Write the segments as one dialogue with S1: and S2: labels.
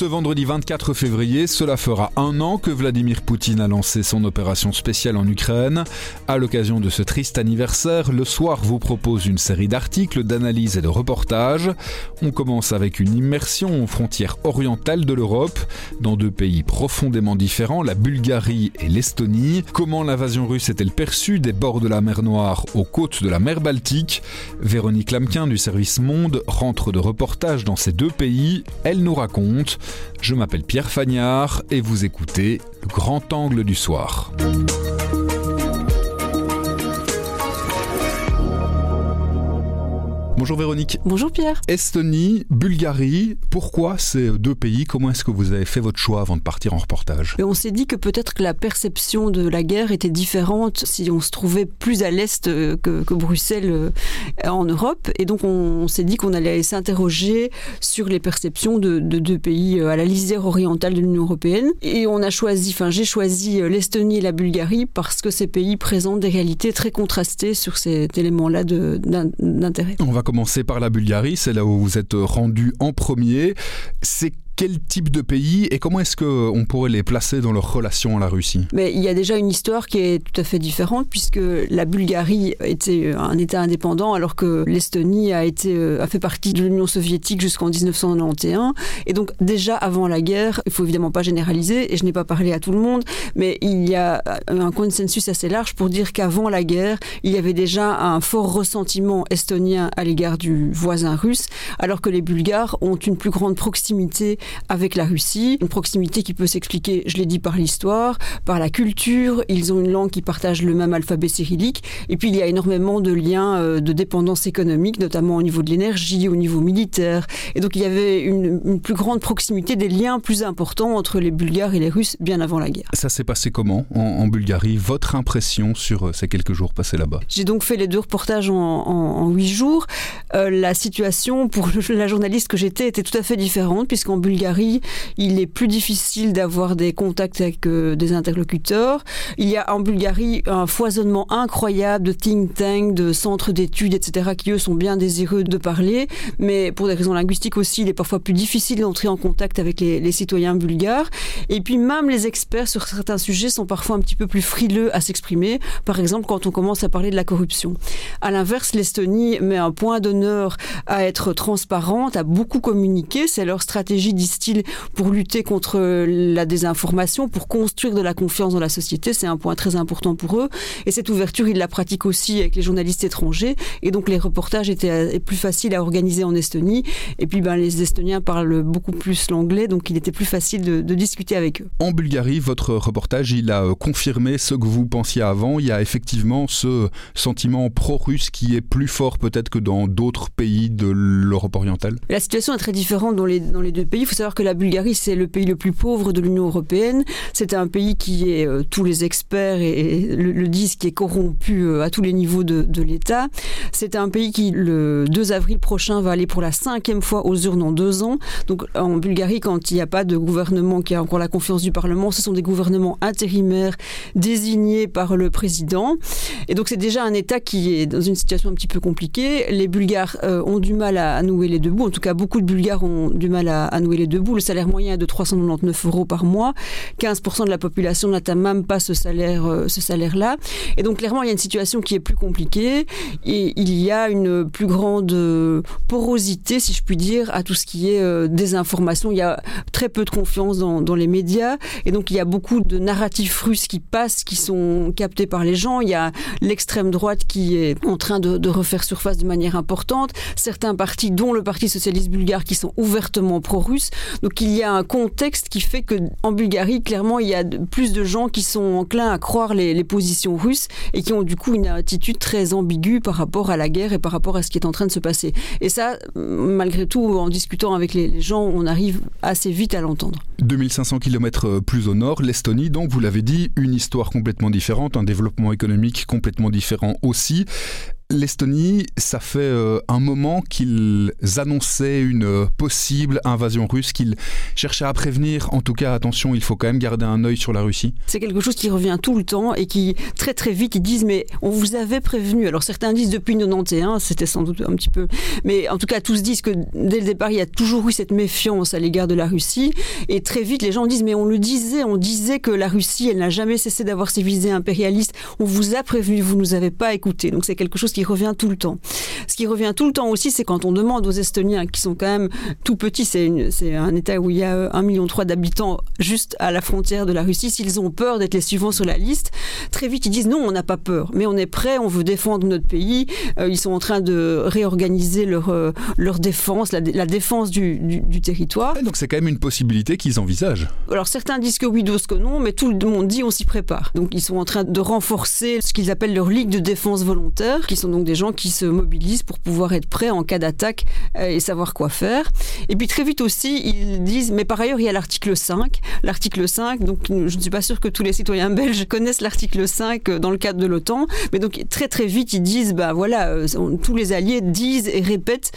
S1: Ce vendredi 24 février, cela fera un an que Vladimir Poutine a lancé son opération spéciale en Ukraine. À l'occasion de ce triste anniversaire, le soir vous propose une série d'articles, d'analyses et de reportages. On commence avec une immersion aux frontières orientales de l'Europe, dans deux pays profondément différents, la Bulgarie et l'Estonie. Comment l'invasion russe est-elle perçue des bords de la mer Noire aux côtes de la mer Baltique? Véronique Lamquin du service Monde rentre de reportage dans ces deux pays. Elle nous raconte je m'appelle Pierre Fagnard et vous écoutez le grand angle du soir. Bonjour Véronique.
S2: Bonjour Pierre.
S1: Estonie, Bulgarie, pourquoi ces deux pays? Comment est-ce que vous avez fait votre choix avant de partir en reportage?
S2: On s'est dit que peut-être que la perception de la guerre était différente si on se trouvait plus à l'est euh, que, que, Bruxelles euh, en Europe. Et donc on, s'est dit qu'on allait s'interroger sur les perceptions de, de, deux pays euh, à la lisière orientale de l'Union européenne. Et on a choisi, enfin j'ai choisi l'Estonie et la Bulgarie parce que ces pays présentent des réalités très contrastées sur cet élément-là d'intérêt.
S1: On va commencer par la Bulgarie, c'est là où vous êtes rendu en premier. C'est quel type de pays et comment est-ce qu'on pourrait les placer dans leur relation à la Russie?
S2: Mais Il y a déjà une histoire qui est tout à fait différente puisque la Bulgarie était un État indépendant alors que l'Estonie a, été, a fait partie de l'Union soviétique jusqu'en 1991. Et donc déjà avant la guerre, il faut évidemment pas généraliser et je n'ai pas parlé à tout le monde, mais il y a un consensus assez large pour dire qu'avant la guerre, il y avait déjà un fort ressentiment estonien à l'égard du voisin russe alors que les Bulgares ont une plus grande proximité avec la Russie, une proximité qui peut s'expliquer, je l'ai dit, par l'histoire, par la culture, ils ont une langue qui partage le même alphabet cyrillique, et puis il y a énormément de liens euh, de dépendance économique, notamment au niveau de l'énergie, au niveau militaire, et donc il y avait une, une, plus grande proximité, des liens plus importants entre les Bulgares et les Russes bien avant la guerre.
S1: Ça s'est passé comment en, en, Bulgarie? Votre impression sur euh, ces quelques jours passés là-bas?
S2: J'ai donc fait les deux reportages en huit jours. Euh, la situation pour la journaliste que j'étais était tout à fait différente, puisqu'en Bulgarie, Bulgarie, il est plus difficile d'avoir des contacts avec euh, des interlocuteurs. Il y a en Bulgarie un foisonnement incroyable de think tanks, de centres d'études, etc., qui eux sont bien désireux de parler, mais pour des raisons linguistiques aussi, il est parfois plus difficile d'entrer en contact avec les, les, citoyens bulgares. Et puis même les experts sur certains sujets sont parfois un petit peu plus frileux à s'exprimer. Par exemple, quand on commence à parler de la corruption. À l'inverse, l'Estonie met un point d'honneur à être transparente, à beaucoup communiquer. C'est leur stratégie disent-ils, pour lutter contre la désinformation, pour construire de la confiance dans la société. C'est un point très important pour eux. Et cette ouverture, ils la pratiquent aussi avec les journalistes étrangers. Et donc les reportages étaient plus faciles à organiser en Estonie. Et puis ben, les Estoniens parlent beaucoup plus l'anglais, donc il était plus facile de, de, discuter avec eux.
S1: En Bulgarie, votre reportage, il a confirmé ce que vous pensiez avant. Il y a effectivement ce sentiment pro-russe qui est plus fort peut-être que dans d'autres pays de l'Europe orientale.
S2: La situation est très différente dans les, dans les deux pays faut savoir que la Bulgarie, c'est le pays le plus pauvre de l'Union européenne. C'est un pays qui est, euh, tous les experts et, le, disent, qui est corrompu euh, à tous les niveaux de, l'État. C'est un pays qui, le 2 avril prochain, va aller pour la cinquième fois aux urnes en deux ans. Donc en Bulgarie, quand il n'y a pas de gouvernement qui a encore la confiance du Parlement, ce sont des gouvernements intérimaires désignés par le président. Et donc c'est déjà un État qui est dans une situation un petit peu compliquée. Les Bulgares euh, ont du mal à, à nouer les deux bouts. En tout cas, beaucoup de Bulgares ont du mal à, à nouer les debout. Le salaire moyen est de 399 euros par mois. 15% de la population n'atteint même pas ce salaire, euh, ce salaire-là. Et donc, clairement, il y a une situation qui est plus compliquée et il y a une plus grande euh, porosité, si je puis dire, à tout ce qui est euh, désinformation. Il y a très peu de confiance dans, dans les médias et donc il y a beaucoup de narratifs russes qui passent, qui sont captés par les gens. Il y a l'extrême droite qui est en train de, de refaire surface de manière importante. Certains partis, dont le Parti socialiste bulgare, qui sont ouvertement pro-russes, donc il y a un contexte qui fait que en Bulgarie, clairement, il y a plus de gens qui sont enclins à croire les, positions russes et qui ont du coup une attitude très ambiguë par rapport à la guerre et par rapport à ce qui est en train de se passer. Et ça, malgré tout, en discutant avec les, les gens, on arrive assez vite à l'entendre.
S1: 2500 km plus au nord, l'Estonie, donc vous l'avez dit, une histoire complètement différente, un développement économique complètement différent aussi. l'Estonie, ça fait euh, un moment qu'ils annonçaient une euh, possible invasion russe, qu'ils cherchaient à prévenir. En tout cas, attention, il faut quand même garder un œil sur la Russie.
S2: C'est quelque chose qui revient tout le temps et qui, très très vite, ils disent Mais on vous avait prévenu. Alors certains disent depuis 91, c'était sans doute un petit peu. Mais en tout cas, tous disent que dès le départ, il y a toujours eu cette méfiance à l'égard de la Russie. Et très vite, les gens disent Mais on le disait, on disait que la Russie, elle n'a jamais cessé d'avoir ses visées impérialistes. On vous a prévenu, vous ne nous avez pas écouté. Donc c'est quelque chose qui revient tout le temps. Ce qui revient tout le temps aussi, c'est quand on demande aux Estoniens, qui sont quand même tout petits, c'est un État où il y a 1,3 million d'habitants juste à la frontière de la Russie, s'ils ont peur d'être les suivants sur la liste, très vite ils disent non, on n'a pas peur, mais on est prêt, on veut défendre notre pays. Euh, ils sont en train de réorganiser leur, euh, leur défense, la, défense du, du, territoire.
S1: donc c'est quand même une possibilité qu'ils envisagent.
S2: Alors certains disent que oui, d'autres que non, mais tout le monde dit on s'y prépare. Donc ils sont en train de renforcer ce qu'ils appellent leur ligue de défense volontaire, qui sont donc des gens qui se mobilisent pour pouvoir être prêts en cas d'attaque euh, et savoir quoi faire. Et puis très vite aussi, ils disent, mais par ailleurs, il y a l'article 5. L'article 5, donc je ne suis pas sûr que tous les citoyens belges connaissent l'article 5 euh, dans le cadre de l'OTAN, mais donc très très vite, ils disent, bah voilà, euh, tous les alliés disent et répètent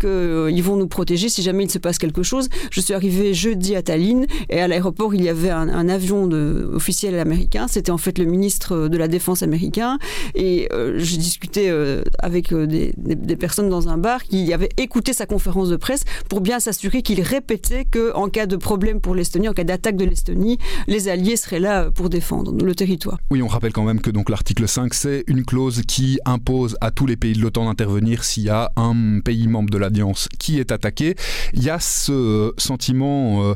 S2: qu'ils vont nous protéger si jamais il se passe quelque chose. Je suis arrivé jeudi à Tallinn et à l'aéroport, il y avait un, avion de, officiel américain. C'était en fait le ministre de la Défense américain. Et je discutais avec euh, des, personnes dans un bar qui avaient écouté sa conférence de presse pour bien s'assurer qu'il répétait qu'en cas de problème pour l'Estonie, en cas d'attaque de l'Estonie, les Alliés seraient là pour défendre le territoire.
S1: Oui, on rappelle quand même que donc l'article 5, c'est une clause qui impose à tous les pays de l'OTAN d'intervenir s'il y a un pays membre de l'Alliance qui est attaqué. Il y a ce sentiment... Euh,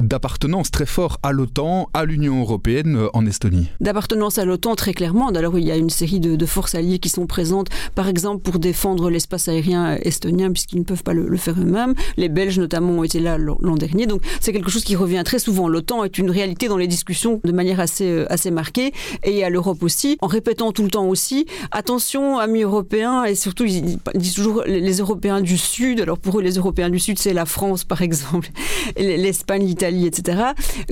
S1: d'appartenance très fort à l'OTAN, à l'Union européenne euh, en Estonie.
S2: D'appartenance à l'OTAN très clairement. Alors il y a une série de, forces alliées qui sont présentes, par exemple pour défendre l'espace aérien estonien puisqu'ils ne peuvent pas le, faire eux-mêmes. Les Belges notamment ont été là l'an dernier. Donc c'est quelque chose qui revient très souvent. L'OTAN est une réalité dans les discussions de manière assez, euh, assez marquée et à l'Europe aussi, en répétant tout le temps aussi, attention amis européens et surtout ils disent toujours les Européens du Sud. Alors pour eux les Européens du Sud c'est la France par exemple, l'Espagne, l'Italie etc.,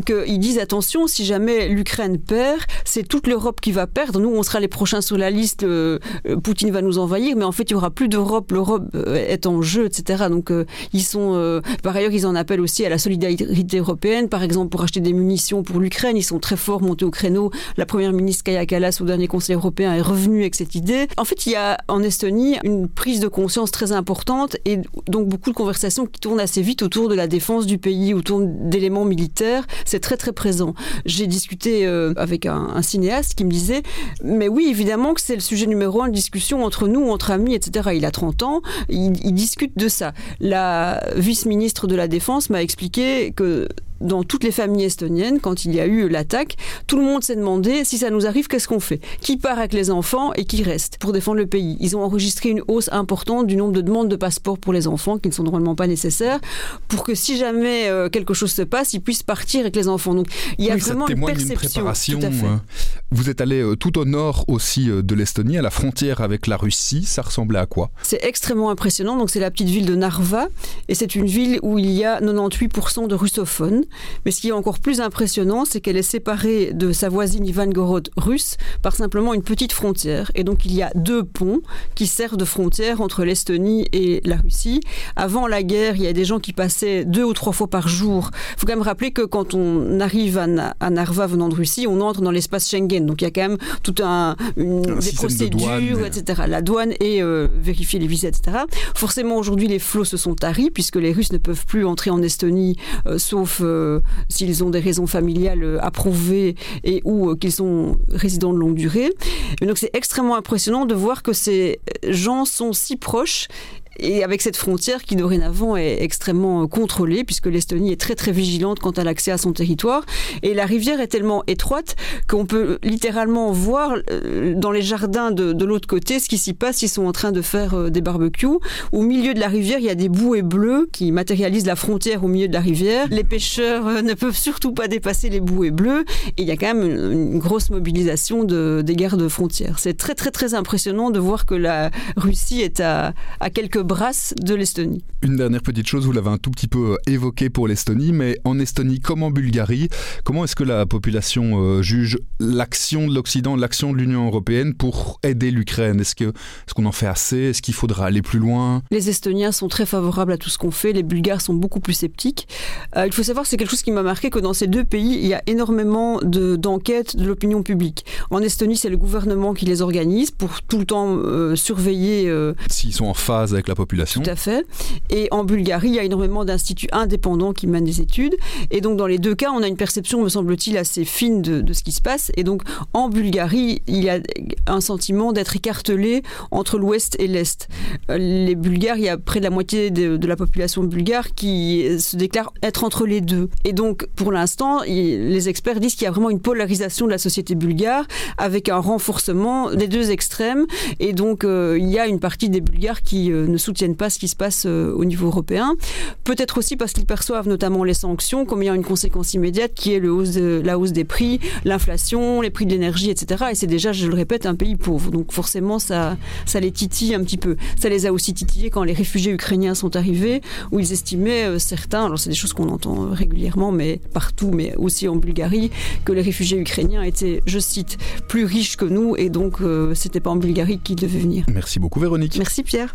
S2: qu'ils disent attention, si jamais l'Ukraine perd, c'est toute l'Europe qui va perdre. Nous, on sera les prochains sur la liste. Euh, euh, Poutine va nous envahir, mais en fait, il y aura plus d'Europe. L'Europe euh, est en jeu, etc. Donc, ils sont. par ailleurs, ils en appellent aussi à la solidarité européenne, par exemple pour acheter des munitions pour l'Ukraine. Ils sont très forts montés au créneau. La première ministre Kaya Kallas au dernier Conseil européen est revenue avec cette idée. En fait, il y a en Estonie une prise de conscience très importante et donc beaucoup de conversations qui tournent assez vite autour de la défense du pays, autour des militaire, c'est très très présent. J'ai discuté euh, avec un, cinéaste qui me disait, mais oui, évidemment que c'est le sujet numéro un de discussion entre nous, entre amis, etc. Il a 30 ans, il, il discute de ça. La vice-ministre de la Défense m'a expliqué que dans toutes les familles estoniennes, quand il y a eu l'attaque, tout le monde s'est demandé si ça nous arrive, qu'est-ce qu'on fait? Qui part avec les enfants et qui reste pour défendre le pays? Ils ont enregistré une hausse importante du nombre de demandes de passeport pour les enfants qui ne sont normalement pas nécessaires pour que si jamais euh, quelque chose se passe, ils puissent partir avec les enfants. Donc il y a vraiment une perception.
S1: Hein. Vous êtes allé euh, tout au nord aussi euh, de l'Estonie, à la frontière avec la Russie. Ça ressemblait à quoi?
S2: C'est extrêmement impressionnant. Donc c'est la petite ville de Narva et c'est une ville où il y a 98% de russophones. Mais ce qui est encore plus impressionnant, c'est qu'elle est séparée de sa voisine Ivangorod russe par simplement une petite frontière. Et donc il y a deux ponts qui servent de frontière entre l'Estonie et la Russie. Avant la guerre, il y a des gens qui passaient deux ou trois fois par jour. Il faut quand même rappeler que quand on arrive à, Narva venant de Russie, on entre dans l'espace Schengen. Donc il y a quand même tout un, des procédures, etc. La douane et euh, vérifier les visas, etc. Forcément, aujourd'hui, les flots se sont taris puisque les Russes ne peuvent plus entrer en Estonie, euh, sauf euh, s'ils ont des raisons familiales approuvées et ou qu'ils sont résidents de longue durée. Donc c'est extrêmement impressionnant de voir que ces gens sont si proches et avec cette frontière qui dorénavant est extrêmement contrôlée, puisque l'Estonie est très très vigilante quant à l'accès à son territoire, et la rivière est tellement étroite qu'on peut littéralement voir euh, dans les jardins de, l'autre côté ce qui s'y passe, ils sont en train de faire euh, des barbecues. Au milieu de la rivière, il y a des bouées bleues qui matérialisent la frontière au milieu de la rivière. Les pêcheurs euh, ne peuvent surtout pas dépasser les bouées bleues, et il y a quand même une, grosse mobilisation de, des gardes frontières. C'est très très très impressionnant de voir que la Russie est à, à quelques brasse de l'Estonie.
S1: Une dernière petite chose, vous l'avez un tout petit peu évoqué pour l'Estonie, mais en Estonie comme en Bulgarie, comment est-ce que la population juge l'action de l'Occident, l'action de l'Union européenne pour aider l'Ukraine? Est-ce qu'on en fait assez? Est-ce qu'il faudra aller plus loin?
S2: Les Estoniens sont très favorables à tout ce qu'on fait. Les Bulgares sont beaucoup plus sceptiques. il faut savoir, c'est quelque chose qui m'a marqué que dans ces deux pays, il y a énormément d'enquêtes de, l'opinion publique. En Estonie, c'est le gouvernement qui les organise pour tout le temps euh, surveiller. Euh,
S1: S'ils sont en phase avec la population.
S2: Tout à fait. Et en Bulgarie, il y a énormément d'instituts indépendants qui mènent des études. Et donc, dans les deux cas, on a une perception, me semble-t-il, assez fine de, ce qui se passe. Et donc, en Bulgarie, il y a un sentiment d'être écartelé entre l'Ouest et l'Est. Euh, les Bulgares, il y a près de la moitié de, la population bulgare qui se déclare être entre les deux. Et donc, pour l'instant, les experts disent qu'il y a vraiment une polarisation de la société bulgare avec un renforcement des deux extrêmes. Et donc, euh, il y a une partie des Bulgares qui euh, ne soutiennent pas ce qui se passe euh, au niveau européen. Peut-être aussi parce qu'ils perçoivent notamment les sanctions comme ayant une conséquence immédiate qui est le hausse de, la hausse des prix, l'inflation, les prix de l'énergie, etc. Et c'est déjà, je le répète, un pays pauvre. Donc forcément, ça, ça les titille un petit peu. Ça les a aussi titillés quand les réfugiés ukrainiens sont arrivés, où ils estimaient, certains, alors c'est des choses qu'on entend régulièrement, mais partout, mais aussi en Bulgarie, que les réfugiés ukrainiens étaient, je cite, plus riches que nous et donc euh, c'était pas en Bulgarie qu'ils devaient venir.
S1: Merci beaucoup Véronique.
S2: Merci Pierre.